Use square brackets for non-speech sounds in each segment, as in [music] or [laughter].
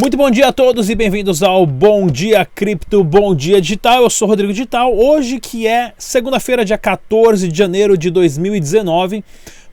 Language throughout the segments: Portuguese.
Muito bom dia a todos e bem-vindos ao Bom Dia Cripto, Bom Dia Digital. Eu sou Rodrigo Digital. Hoje que é segunda-feira, dia 14 de janeiro de 2019.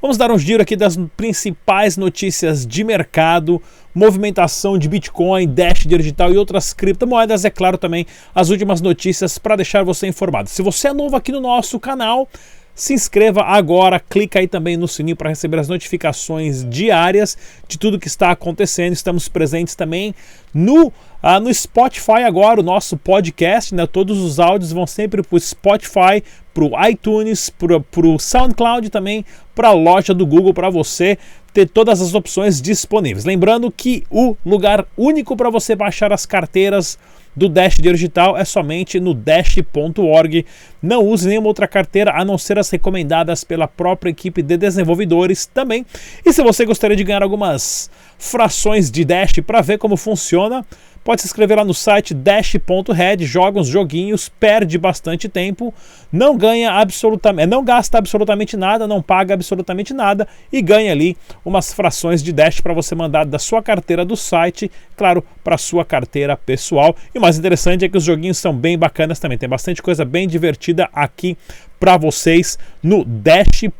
Vamos dar um giro aqui das principais notícias de mercado, movimentação de Bitcoin, Dash digital e outras criptomoedas, é claro também as últimas notícias para deixar você informado. Se você é novo aqui no nosso canal, se inscreva agora, clica aí também no sininho para receber as notificações diárias de tudo que está acontecendo. Estamos presentes também no, ah, no Spotify agora, o nosso podcast, né? Todos os áudios vão sempre para o Spotify, para o iTunes, para o SoundCloud também, para a loja do Google, para você ter todas as opções disponíveis. Lembrando que o lugar único para você baixar as carteiras do Dash Digital é somente no dash.org. Não use nenhuma outra carteira a não ser as recomendadas pela própria equipe de desenvolvedores também. E se você gostaria de ganhar algumas frações de Dash para ver como funciona, pode se inscrever lá no site dash.red, joga uns joguinhos, perde bastante tempo, não ganha absolutamente, não gasta absolutamente nada, não paga absolutamente nada e ganha ali umas frações de Dash para você mandar da sua carteira do site, claro, para sua carteira pessoal. E o mais interessante é que os joguinhos são bem bacanas também, tem bastante coisa bem divertida aqui para vocês no dash.red.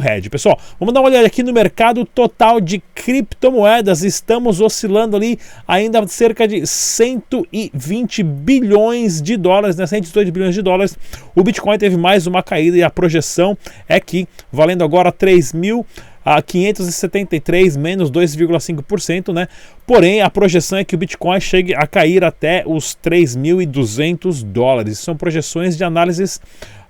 Red. Pessoal, vamos dar uma olhada aqui no mercado total de criptomoedas. Estamos oscilando ali ainda cerca de 120 bilhões de dólares, né? 118 bilhões de dólares. O Bitcoin teve mais uma caída e a projeção é que, valendo agora 3 mil a 573 menos 2,5%, né? Porém, a projeção é que o Bitcoin chegue a cair até os 3.200 dólares. São projeções de análises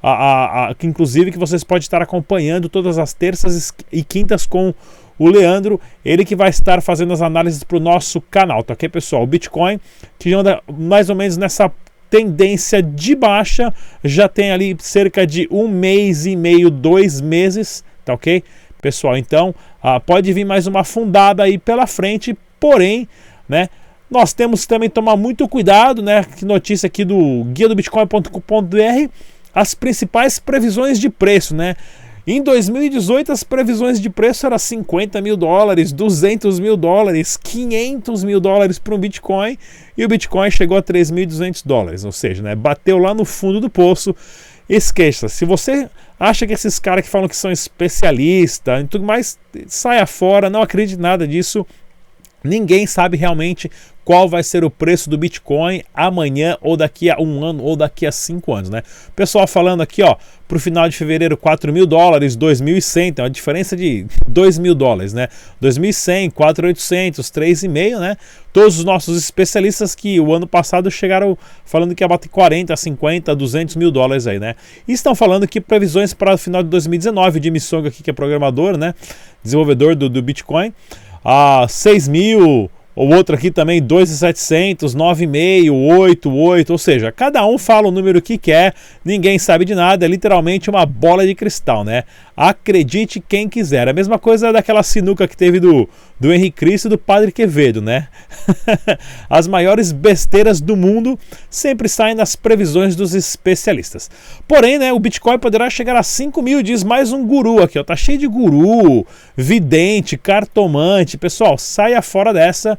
a, a, a, que inclusive que vocês podem estar acompanhando todas as terças e quintas com o Leandro, ele que vai estar fazendo as análises para o nosso canal, tá ok, pessoal? O Bitcoin que anda mais ou menos nessa tendência de baixa, já tem ali cerca de um mês e meio, dois meses, tá ok? Pessoal, então ah, pode vir mais uma fundada aí pela frente, porém, né? Nós temos que também tomar muito cuidado, né? Que notícia aqui do guia do bitcoin.com.br as principais previsões de preço, né? Em 2018, as previsões de preço eram 50 mil dólares, 200 mil dólares, 500 mil dólares para um Bitcoin e o Bitcoin chegou a 3.200 dólares, ou seja, né, bateu lá no fundo do poço. Esqueça, se você acha que esses caras que falam que são especialistas e tudo mais, saia fora, não acredite nada disso. Ninguém sabe realmente qual vai ser o preço do Bitcoin amanhã ou daqui a um ano ou daqui a cinco anos, né? Pessoal falando aqui, ó, para o final de fevereiro 4 mil dólares, 2.100, tem uma diferença de [laughs] 2 mil dólares, né? 2.100, 4.800, 3,5, né? Todos os nossos especialistas que o ano passado chegaram falando que ia bater 40, 50, 200 mil dólares aí, né? E estão falando que previsões para o final de 2019, de Missong aqui que é programador, né? Desenvolvedor do, do Bitcoin, a 6 mil, o outro aqui também 2,700, 9,5, 8, 8, ou seja, cada um fala o número que quer, ninguém sabe de nada, é literalmente uma bola de cristal, né? Acredite quem quiser. A mesma coisa daquela sinuca que teve do, do Henrique Cristo e do Padre Quevedo, né? [laughs] As maiores besteiras do mundo sempre saem nas previsões dos especialistas. Porém, né, o Bitcoin poderá chegar a 5 mil, diz mais um guru aqui, ó. Tá cheio de guru, vidente, cartomante. Pessoal, saia fora dessa.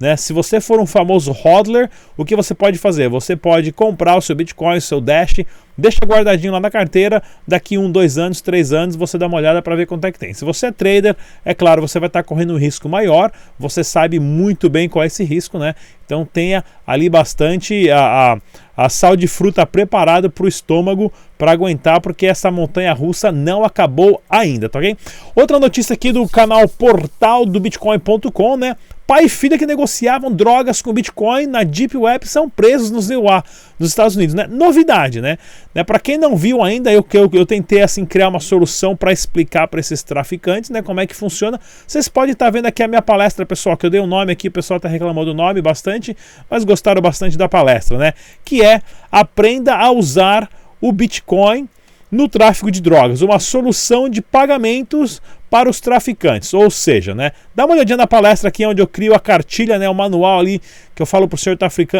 Né? Se você for um famoso hodler, o que você pode fazer? Você pode comprar o seu Bitcoin, o seu Dash, deixa guardadinho lá na carteira, daqui um, dois anos, três anos, você dá uma olhada para ver quanto é que tem. Se você é trader, é claro, você vai estar correndo um risco maior, você sabe muito bem qual é esse risco, né? Então tenha ali bastante a, a, a sal de fruta preparado para o estômago para aguentar, porque essa montanha russa não acabou ainda, tá ok? Outra notícia aqui do canal portal do Bitcoin.com, né? Pai e filha que negociavam drogas com Bitcoin na Deep Web são presos nos EUA, nos Estados Unidos, né? Novidade, né? né? Para quem não viu ainda, eu, eu, eu tentei assim criar uma solução para explicar para esses traficantes, né? Como é que funciona. Vocês podem estar tá vendo aqui a minha palestra, pessoal, que eu dei o um nome aqui, o pessoal está reclamando do nome bastante, mas gostaram bastante da palestra, né? Que é aprenda a usar o Bitcoin no tráfico de drogas, uma solução de pagamentos para os traficantes. Ou seja, né, dá uma olhadinha na palestra aqui onde eu crio a cartilha, né, o manual ali que eu falo para o senhor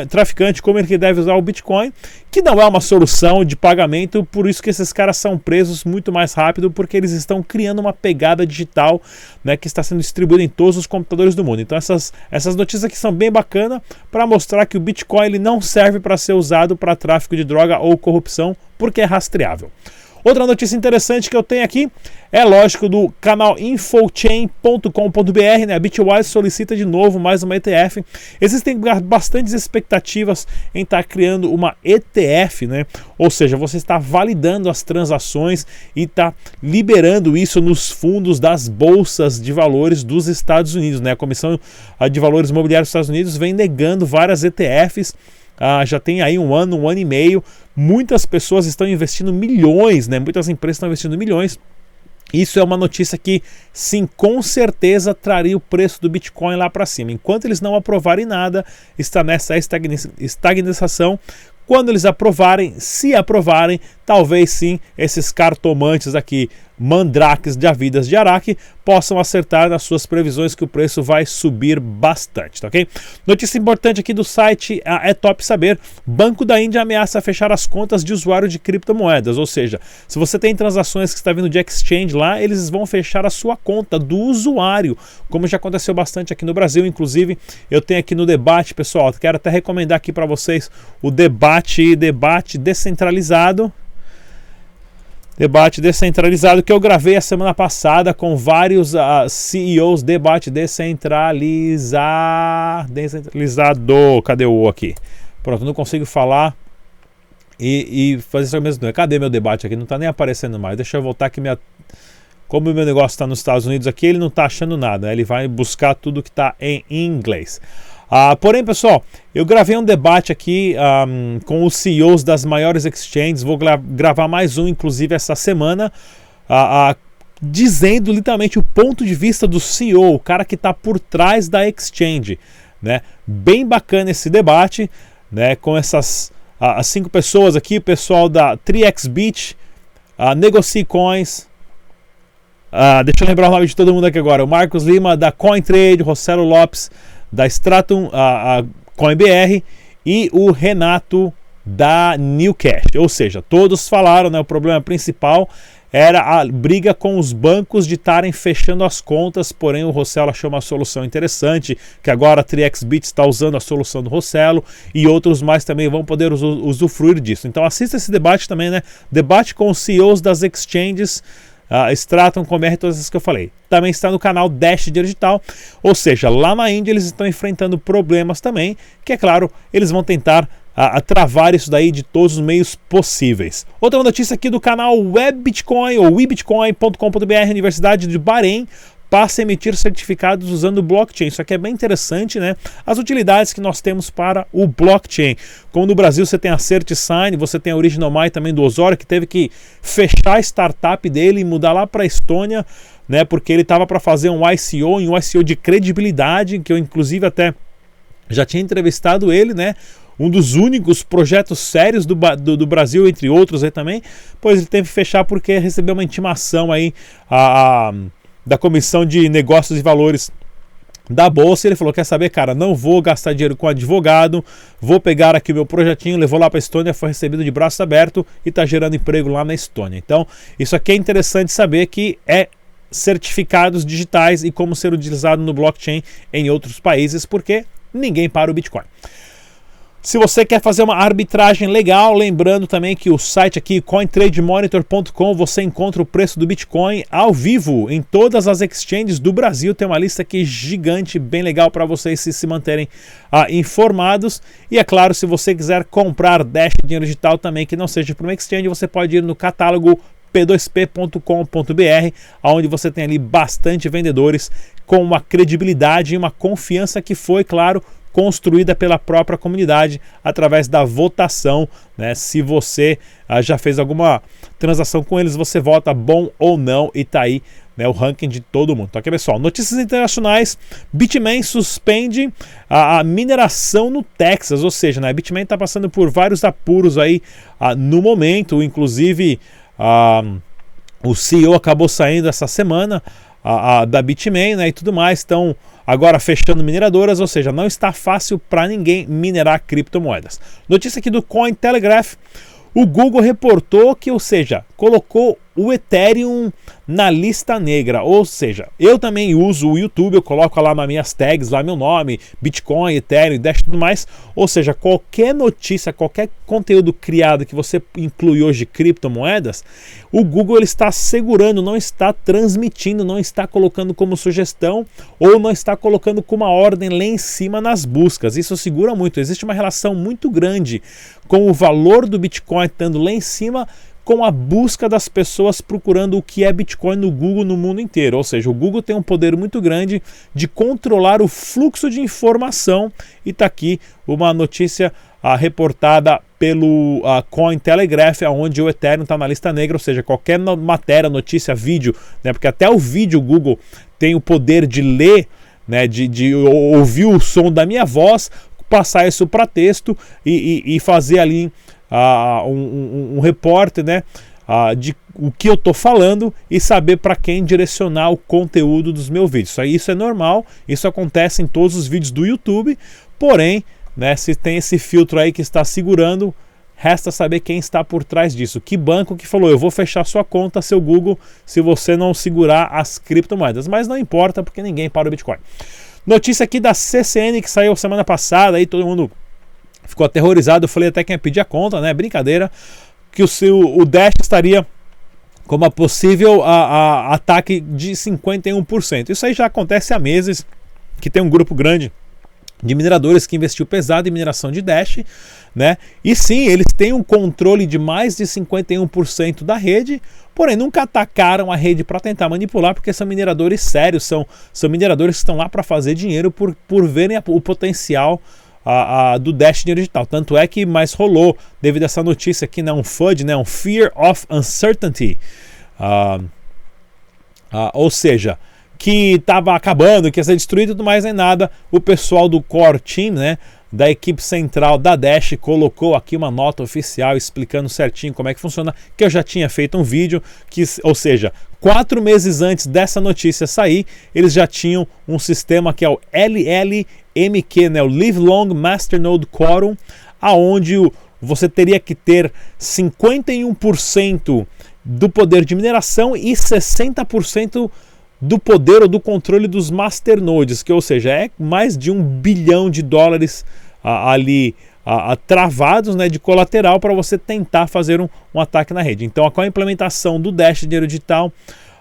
traficante como ele deve usar o Bitcoin, que não é uma solução de pagamento, por isso que esses caras são presos muito mais rápido, porque eles estão criando uma pegada digital né, que está sendo distribuída em todos os computadores do mundo. Então essas, essas notícias aqui são bem bacanas para mostrar que o Bitcoin ele não serve para ser usado para tráfico de droga ou corrupção, porque é rastreável. Outra notícia interessante que eu tenho aqui é lógico do canal infochain.com.br, né? A Bitwise solicita de novo mais uma ETF. Existem bastantes expectativas em estar tá criando uma ETF, né? Ou seja, você está validando as transações e está liberando isso nos fundos das bolsas de valores dos Estados Unidos, né? A Comissão de Valores Imobiliários dos Estados Unidos vem negando várias ETFs ah, já tem aí um ano, um ano e meio. Muitas pessoas estão investindo milhões, né? Muitas empresas estão investindo milhões. Isso é uma notícia que, sim, com certeza traria o preço do Bitcoin lá para cima. Enquanto eles não aprovarem nada, está nessa estagnação. Quando eles aprovarem, se aprovarem, talvez sim esses cartomantes aqui, mandrakes de Avidas de Araque, possam acertar nas suas previsões que o preço vai subir bastante, tá ok? Notícia importante aqui do site é Top Saber: Banco da Índia ameaça fechar as contas de usuário de criptomoedas, ou seja, se você tem transações que está vindo de exchange lá, eles vão fechar a sua conta do usuário, como já aconteceu bastante aqui no Brasil, inclusive eu tenho aqui no debate, pessoal, quero até recomendar aqui para vocês o debate debate descentralizado debate descentralizado que eu gravei a semana passada com vários uh, ah, CEOs. Debate descentralizar, descentralizado. Cadê o aqui? Pronto, não consigo falar e, e fazer isso mesmo. Cadê meu debate aqui? Não está nem aparecendo mais. Deixa eu voltar que minha. Como o meu negócio está nos Estados Unidos aqui, ele não está achando nada. Ele vai buscar tudo que está em inglês. Ah, porém, pessoal, eu gravei um debate aqui um, com os CEOs das maiores exchanges. Vou gra gravar mais um, inclusive, essa semana. Ah, ah, dizendo literalmente o ponto de vista do CEO, o cara que está por trás da exchange. Né? Bem bacana esse debate, né? com essas as cinco pessoas aqui, o pessoal da 3xBit, a Negocie Coins, deixa eu lembrar o nome de todo mundo aqui agora, o Marcos Lima da CoinTrade, Rossello Lopes da Stratum, a, a CoinBR e o Renato da Newcash. Ou seja, todos falaram, né, o problema principal era a briga com os bancos de estarem fechando as contas, porém o Rossello achou uma solução interessante, que agora a 3xBit está usando a solução do Rossello e outros mais também vão poder usufruir disso. Então assista esse debate também, né? Debate com os CEOs das exchanges uh, Stratum, Comer, todas essas que eu falei. Também está no canal Dash Digital, ou seja, lá na Índia eles estão enfrentando problemas também, que é claro, eles vão tentar a, a, travar isso daí de todos os meios possíveis. Outra notícia aqui do canal Web Bitcoin ou webitcoin.com.br, Universidade de Bahrein, passa a emitir certificados usando blockchain. Isso aqui é bem interessante, né? As utilidades que nós temos para o blockchain. Como no Brasil você tem a CertiSign, você tem a Original My também do Osório, que teve que fechar a startup dele e mudar lá para a Estônia, né? Porque ele estava para fazer um ICO, um ICO de credibilidade, que eu inclusive até já tinha entrevistado ele, né? um dos únicos projetos sérios do, do, do, Brasil, entre outros aí também, pois ele teve que fechar porque recebeu uma intimação aí a, a da Comissão de Negócios e Valores da bolsa, ele falou: Quer saber, cara, não vou gastar dinheiro com advogado, vou pegar aqui o meu projetinho, levou lá para Estônia, foi recebido de braços abertos e está gerando emprego lá na Estônia. Então, isso aqui é interessante saber que é certificados digitais e como ser utilizado no blockchain em outros países, porque ninguém para o Bitcoin. Se você quer fazer uma arbitragem legal, lembrando também que o site aqui cointrademonitor.com você encontra o preço do Bitcoin ao vivo em todas as exchanges do Brasil. Tem uma lista aqui gigante, bem legal para vocês se, se manterem ah, informados. E é claro, se você quiser comprar Dash dinheiro digital também que não seja para uma exchange, você pode ir no catálogo p2p.com.br, onde você tem ali bastante vendedores com uma credibilidade e uma confiança que foi, claro, construída pela própria comunidade através da votação. Né? Se você ah, já fez alguma transação com eles, você vota bom ou não e tá aí né, o ranking de todo mundo. Então, aqui, pessoal, notícias internacionais: Bitmain suspende a, a mineração no Texas, ou seja, né, Bitmain está passando por vários apuros aí ah, no momento, inclusive. Ah, o CEO acabou saindo essa semana, a, a, da Bitmain né, e tudo mais estão agora fechando mineradoras, ou seja, não está fácil para ninguém minerar criptomoedas. Notícia aqui do Cointelegraph. O Google reportou que, ou seja, colocou o Ethereum na lista negra. Ou seja, eu também uso o YouTube, eu coloco lá nas minhas tags, lá meu nome, Bitcoin, Ethereum, Dash e tudo mais. Ou seja, qualquer notícia, qualquer conteúdo criado que você inclui hoje criptomoedas, o Google ele está segurando, não está transmitindo, não está colocando como sugestão ou não está colocando como uma ordem lá em cima nas buscas. Isso segura muito. Existe uma relação muito grande com o valor do Bitcoin estando lá em cima com a busca das pessoas procurando o que é Bitcoin no Google no mundo inteiro. Ou seja, o Google tem um poder muito grande de controlar o fluxo de informação. E está aqui uma notícia ah, reportada pelo ah, Cointelegraph, onde o Ethereum está na lista negra, ou seja, qualquer matéria, notícia, vídeo, né, porque até o vídeo o Google tem o poder de ler, né, de, de ouvir o som da minha voz, passar isso para texto e, e, e fazer ali uh, um, um, um, repórter, né? Uh, de o que eu estou falando e saber para quem direcionar o conteúdo dos meus vídeos. Isso, aí, isso é normal, isso acontece em todos os vídeos do YouTube, porém, né, se tem esse filtro aí que está segurando, resta saber quem está por trás disso. Que banco que falou, eu vou fechar sua conta, seu Google, se você não segurar as criptomoedas. Mas não importa, porque ninguém para o Bitcoin. Notícia aqui da CCN que saiu semana passada, aí todo mundo ficou aterrorizado. Eu falei até quem ia pedir a conta, né? Brincadeira. Que o, seu, o Dash estaria como a possível a, a, ataque de 51%. Isso aí já acontece há meses, que tem um grupo grande de mineradores que investiu pesado em mineração de Dash, né? E sim, eles têm um controle de mais de 51% da rede, porém nunca atacaram a rede para tentar manipular, porque são mineradores sérios, são, são mineradores que estão lá para fazer dinheiro por, por verem a, o potencial a, a, do Dash Dinheiro Digital. Tanto é que mais rolou devido a essa notícia aqui, né, um FUD, né, um Fear of Uncertainty. Uh, uh, ou seja, que estava acabando, que ia ser destruído e tudo mais, nem nada. O pessoal do Core Team, né, da equipe central da Dash colocou aqui uma nota oficial explicando certinho como é que funciona, que eu já tinha feito um vídeo, que, ou seja, quatro meses antes dessa notícia sair, eles já tinham um sistema que é o LLMQ, né, o Live Long Masternode Quorum, aonde você teria que ter 51% do poder de mineração e 60% do poder ou do controle dos masternodes, que ou seja, é mais de um bilhão de dólares ali ah, travados né, de colateral para você tentar fazer um, um, ataque na rede. Então, com a implementação do Dash Dinheiro Digital,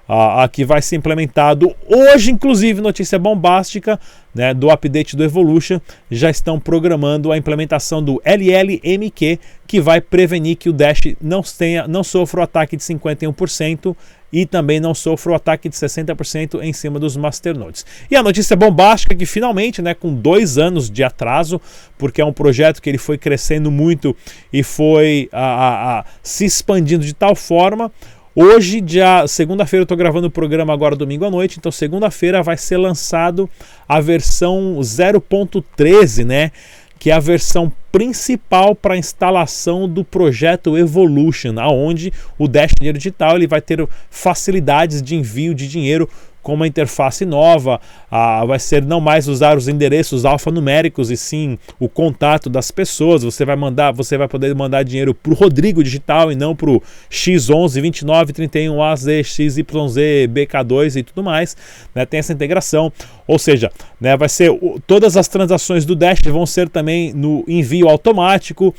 ah, que vai ser implementado hoje, inclusive, notícia bombástica né, do update do Evolution, já estão programando a implementação do LLMQ, que vai prevenir que o Dash não, tenha, não sofra o ataque de 51% e também não sofra o ataque de 60% em cima dos masternodes. E a notícia bombástica é que finalmente, né, com dois anos de atraso, porque é um projeto que ele foi crescendo muito e foi a, a, a, se expandindo de tal forma, Hoje, dia segunda-feira, eu estou gravando o programa agora domingo à noite, então segunda-feira vai ser lançado a versão 0.13, né? Que é a versão principal para instalação do projeto Evolution, aonde o Dash Dinheiro Digital ele vai ter facilidades de envio de dinheiro com uma interface nova, ah, vai ser não mais usar os endereços alfanuméricos e sim o contato das pessoas. Você vai mandar, você vai poder mandar dinheiro para o Rodrigo Digital e não para o X11 29 31 AZ XYZ BK2 e tudo mais. Né? Tem essa integração, ou seja, né, vai ser todas as transações do Dash vão ser também no envio automático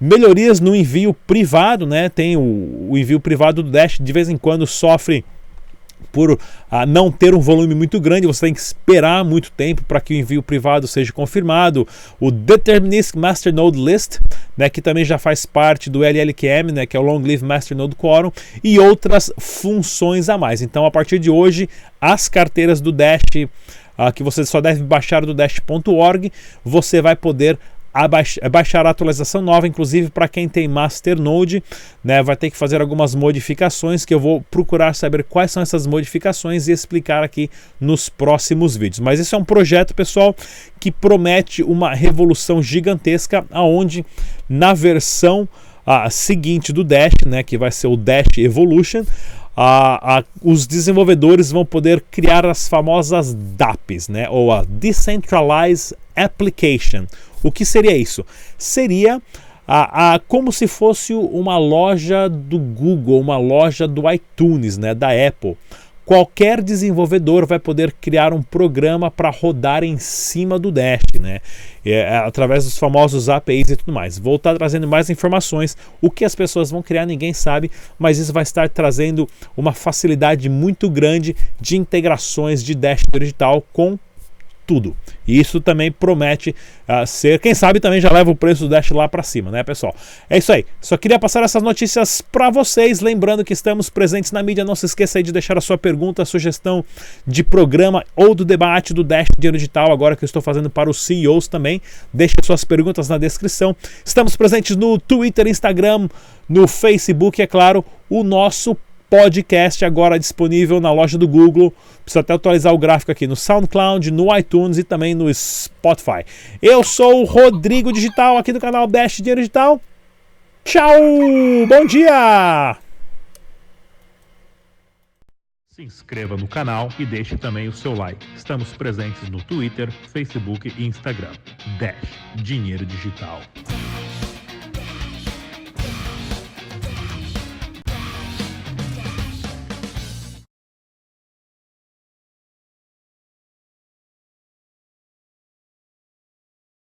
melhorias no envio privado, né? Tem o, o, envio privado do Dash de vez em quando sofre por ah, não ter um volume muito grande, você tem que esperar muito tempo para que o envio privado seja confirmado. O Deterministic Masternode List, né, que também já faz parte do LLQM, né, que é o Long Live Masternode Quorum, e outras funções a mais. Então, a partir de hoje, as carteiras do Dash Uh, que você só deve baixar do dash.org, você vai poder é baixar a atualização nova, inclusive para quem tem Masternode, né, vai ter que fazer algumas modificações que eu vou procurar saber quais são essas modificações e explicar aqui nos próximos vídeos. Mas esse é um projeto, pessoal, que promete uma revolução gigantesca, aonde na versão a seguinte do Dash, né, que vai ser o Dash Evolution, a, a, os desenvolvedores vão poder criar as famosas DApps, né? ou a Decentralized Application. O que seria isso? Seria a, a, como se fosse uma loja do Google, uma loja do iTunes, né, da Apple. Qualquer desenvolvedor vai poder criar um programa para rodar em cima do Dash, né? É, é, através dos famosos APIs e tudo mais. Vou estar trazendo mais informações. O que as pessoas vão criar, ninguém sabe, mas isso vai estar trazendo uma facilidade muito grande de integrações de Dash digital com tudo. E isso também promete uh, ser, quem sabe também já leva o preço do Dash lá para cima, né, pessoal? É isso aí. Só queria passar essas notícias para vocês, lembrando que estamos presentes na mídia. Não se esqueça aí de deixar a sua pergunta, sugestão de programa ou do debate do Dash Dinheiro Digital, agora que eu estou fazendo para os CEOs também. Deixe suas perguntas na descrição. Estamos presentes no Twitter, Instagram, no Facebook, é claro, o nosso podcast agora disponível na loja do Google. Precisa até atualizar o gráfico aqui no SoundCloud, no iTunes e também no Spotify. Eu sou o Rodrigo Digital aqui do canal Dash Dinheiro Digital. Tchau! Bom dia! Se inscreva no canal e deixe também o seu like. Estamos presentes no Twitter, Facebook e Instagram. Dash Dinheiro Digital.